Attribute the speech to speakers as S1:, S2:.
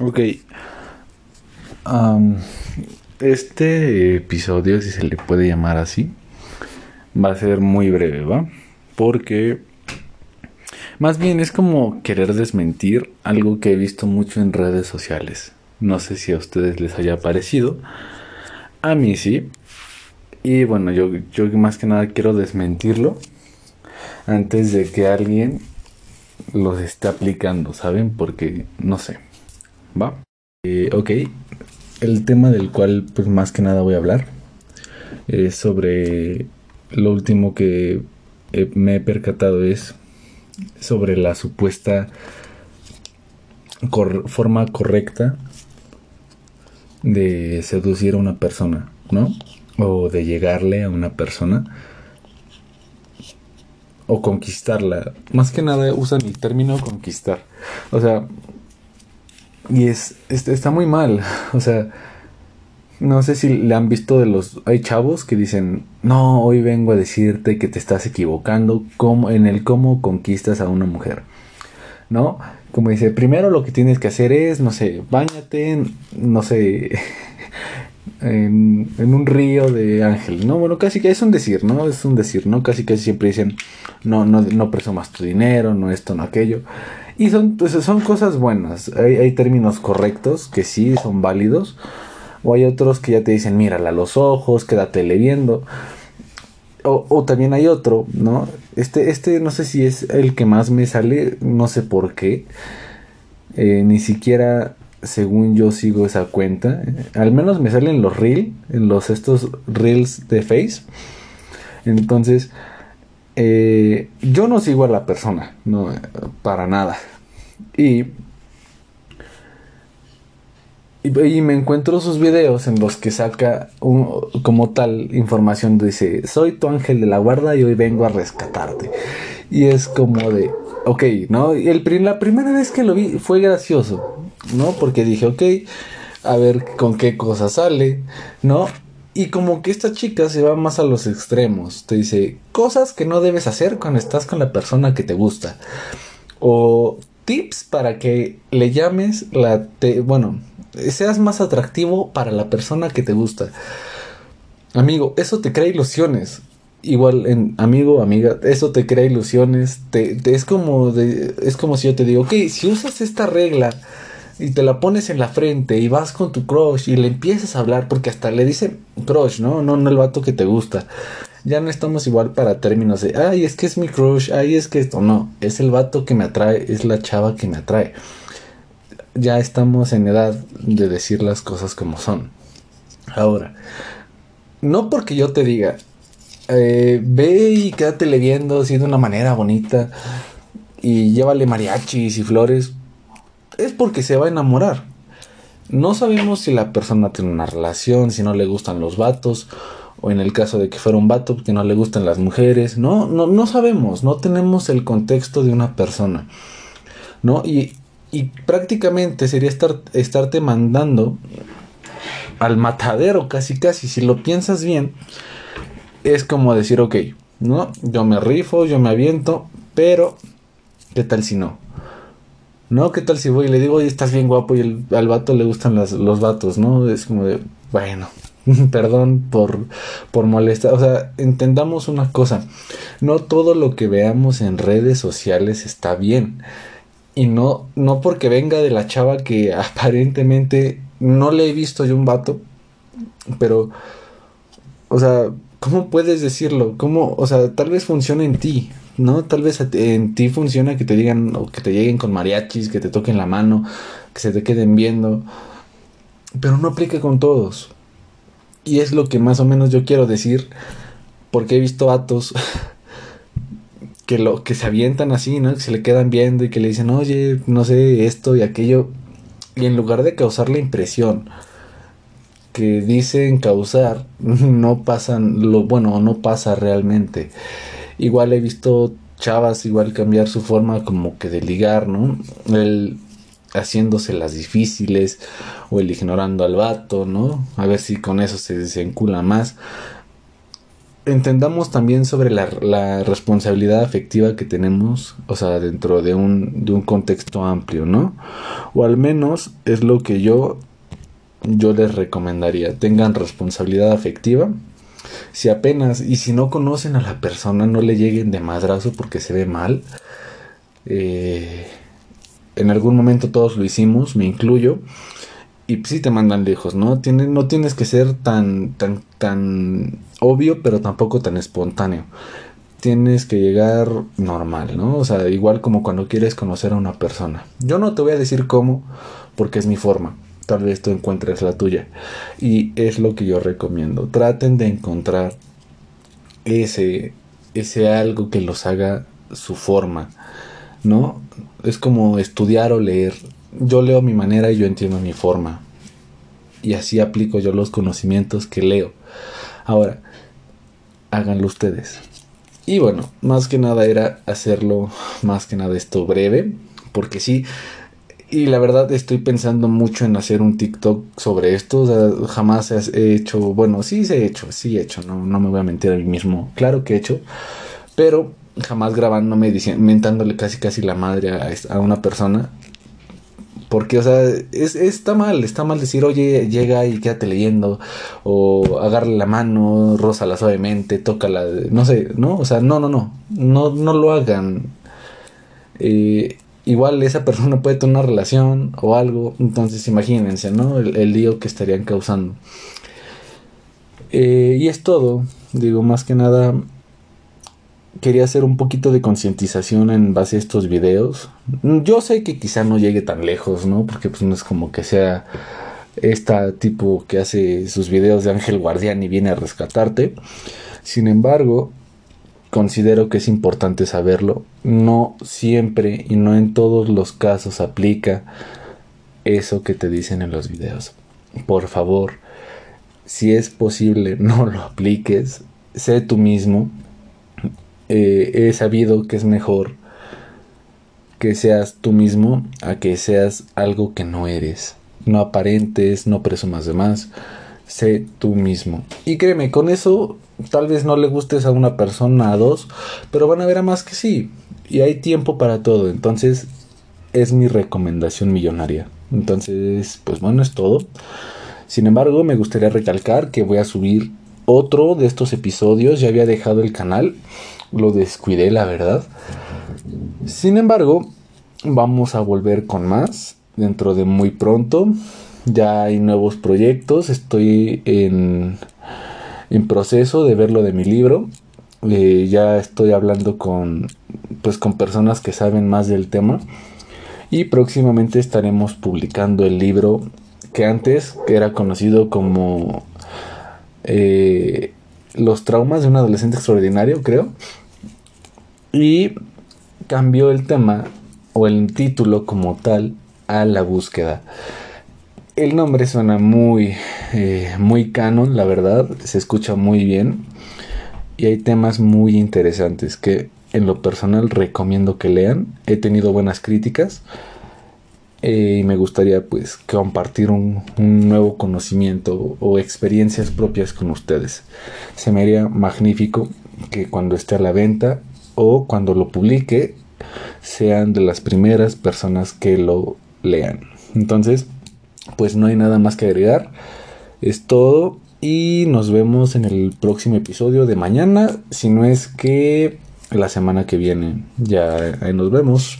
S1: Ok. este episodio, si se le puede llamar así, va a ser muy breve, ¿va? Porque más bien es como querer desmentir algo que he visto mucho en redes sociales. No sé si a ustedes les haya parecido. A mí sí. Y bueno, yo, yo más que nada quiero desmentirlo antes de que alguien los esté aplicando, ¿saben? Porque no sé. ¿Va? Eh, ok. El tema del cual pues más que nada voy a hablar es sobre lo último que me he percatado es sobre la supuesta forma correcta de seducir a una persona, ¿no? O de llegarle a una persona. O conquistarla. Más que nada usan el término conquistar. O sea, y es, está muy mal. O sea, no sé si le han visto de los... Hay chavos que dicen, no, hoy vengo a decirte que te estás equivocando como, en el cómo conquistas a una mujer. ¿No? Como dice, primero lo que tienes que hacer es, no sé, bañate, no sé, en, un río de ángel, ¿no? Bueno, casi que es un decir, ¿no? Es un decir, ¿no? Casi que siempre dicen, no, no, no presumas tu dinero, no esto, no aquello. Y son, son cosas buenas. Hay, hay términos correctos que sí son válidos. O hay otros que ya te dicen, mírala a los ojos, quédate viendo. O, también hay otro, ¿no? Este, este no sé si es el que más me sale, no sé por qué. Eh, ni siquiera según yo sigo esa cuenta. Al menos me salen los reels, en los estos reels de Face. Entonces, eh, yo no sigo a la persona, no, para nada. Y y, me encuentro sus videos en los que saca como tal información. Dice, soy tu ángel de la guarda y hoy vengo a rescatarte. Y es como de, ok, ¿no? Y el, la primera vez que lo vi fue gracioso, ¿no? Porque dije, ok, a ver con qué cosa sale, ¿no? Y como que esta chica se va más a los extremos. Te dice, cosas que no debes hacer cuando estás con la persona que te gusta. O tips para que le llames la... Te, bueno, seas más atractivo para la persona que te gusta. Amigo, eso te crea ilusiones. Igual en amigo, amiga, eso te crea ilusiones. Te, es como de, es como si yo te digo, ok, si usas esta regla y te la pones en la frente y vas con tu crush y le empiezas a hablar, porque hasta le dicen crush, ¿no? No, no el vato que te gusta. Ya no estamos igual para términos de, ay, es que es mi crush, ay, es que esto, no, es el vato que me atrae, es la chava que me atrae ya estamos en edad de decir las cosas como son. Ahora, no porque yo te diga, eh, ve y quédate viendo así de una manera bonita y llévale mariachis y flores, es porque se va a enamorar. No sabemos si la persona tiene una relación, si no le gustan los vatos, o en el caso de que fuera un vato que no le gustan las mujeres. No, no, no sabemos, no tenemos el contexto de una persona. ¿No? Y y prácticamente sería estar, estarte mandando al matadero casi casi. Si lo piensas bien, es como decir, ok, ¿no? Yo me rifo, yo me aviento, pero ¿qué tal si no? ¿No? ¿Qué tal si voy y le digo, oye, estás bien guapo y al vato le gustan los vatos, ¿no? Es como de, bueno, perdón por, por molestar. O sea, entendamos una cosa, no todo lo que veamos en redes sociales está bien. Y no, no porque venga de la chava que aparentemente no le he visto yo un vato, pero, o sea, ¿cómo puedes decirlo? ¿Cómo, o sea, tal vez funciona en ti, ¿no? Tal vez en ti funciona que te digan, o que te lleguen con mariachis, que te toquen la mano, que se te queden viendo, pero no aplica con todos. Y es lo que más o menos yo quiero decir, porque he visto vatos que lo que se avientan así, ¿no? Que se le quedan viendo y que le dicen, "Oye, no sé esto y aquello." Y en lugar de causar la impresión que dicen causar, no pasan lo bueno, no pasa realmente. Igual he visto chavas igual cambiar su forma como que de ligar, ¿no? El haciéndose las difíciles o el ignorando al vato, ¿no? A ver si con eso se, se encula más. entendamos también sobre la, responsabilidad afectiva que tenemos, o sea, dentro de un, de un contexto amplio, ¿no? O al menos es lo que yo, yo les recomendaría. Tengan responsabilidad afectiva. Si apenas, y si no conocen a la persona, no le lleguen de madrazo porque se ve mal. Eh, en algún momento todos lo hicimos, me incluyo y sí te mandan lejos, ¿no? no tienes que ser tan, tan, tan obvio, pero tampoco tan espontáneo. Tienes que llegar normal, ¿no? O sea, igual como cuando quieres conocer a una persona. Yo no te voy a decir cómo, porque es mi forma. Tal vez tú encuentres la tuya. Y es lo que yo recomiendo. Traten de encontrar ese, ese algo que los haga su forma, ¿no? Es como estudiar o leer yo leo mi manera y yo entiendo mi forma. Y así aplico yo los conocimientos que leo. Ahora, háganlo ustedes. Y bueno, más que nada era hacerlo, más que nada esto breve, porque sí, y la verdad estoy pensando mucho en hacer un TikTok sobre esto. O sea, jamás he hecho, bueno, sí se he hecho, sí he hecho, no, no me voy a mentir a mí mismo. Claro que he hecho, pero jamás grabándome, mentándole casi casi la madre a, una persona. Porque, o sea, es, está mal, está mal decir, oye, llega y quédate leyendo, o agarre la mano, rózala suavemente, tócala, no sé, ¿no? O sea, no, no, no, no, no lo hagan. Eh, igual esa persona puede tener una relación o algo, entonces imagínense, ¿no? El, lío que estarían causando. Eh, y es todo, digo, más que nada, quería hacer un poquito de concientización en base a estos videos. Yo sé que quizá no llegue tan lejos, ¿no? Porque pues no es como que sea esta tipo que hace sus videos de ángel guardián y viene a rescatarte. Sin embargo, considero que es importante saberlo. No siempre y no en todos los casos aplica eso que te dicen en los videos. Por favor, si es posible, no lo apliques. Sé tú mismo, eh, he sabido que es mejor que seas tú mismo a que seas algo que no eres. No aparentes, no presumas de más. Sé tú mismo. Y créeme, con eso tal vez no le gustes a una persona, a dos, pero van a ver a más que sí. Y hay tiempo para todo. Entonces, es mi recomendación millonaria. Entonces, pues bueno, es todo. Sin embargo, me gustaría recalcar que voy a subir otro de estos episodios. Ya había dejado el canal lo descuidé, la verdad. Sin embargo, vamos a volver con más dentro de muy pronto. Ya hay nuevos proyectos, estoy en, en proceso de ver lo de mi libro. Eh, ya estoy hablando con, pues, con personas que saben más del tema. Y próximamente estaremos publicando el libro que antes era conocido como eh, Los traumas de un adolescente extraordinario, creo y cambió el tema o el título como tal a la búsqueda. El nombre suena muy, eh, muy canon, la verdad, se escucha muy bien y hay temas muy interesantes que en lo personal recomiendo que lean. He tenido buenas críticas eh, y me gustaría pues compartir un, un, nuevo conocimiento o experiencias propias con ustedes. Se me haría magnífico que cuando esté a la venta o cuando lo publique sean de las primeras personas que lo lean. Entonces, pues no hay nada más que agregar. Es todo y nos vemos en el próximo episodio de mañana, si no es que la semana que viene. Ya ahí nos vemos.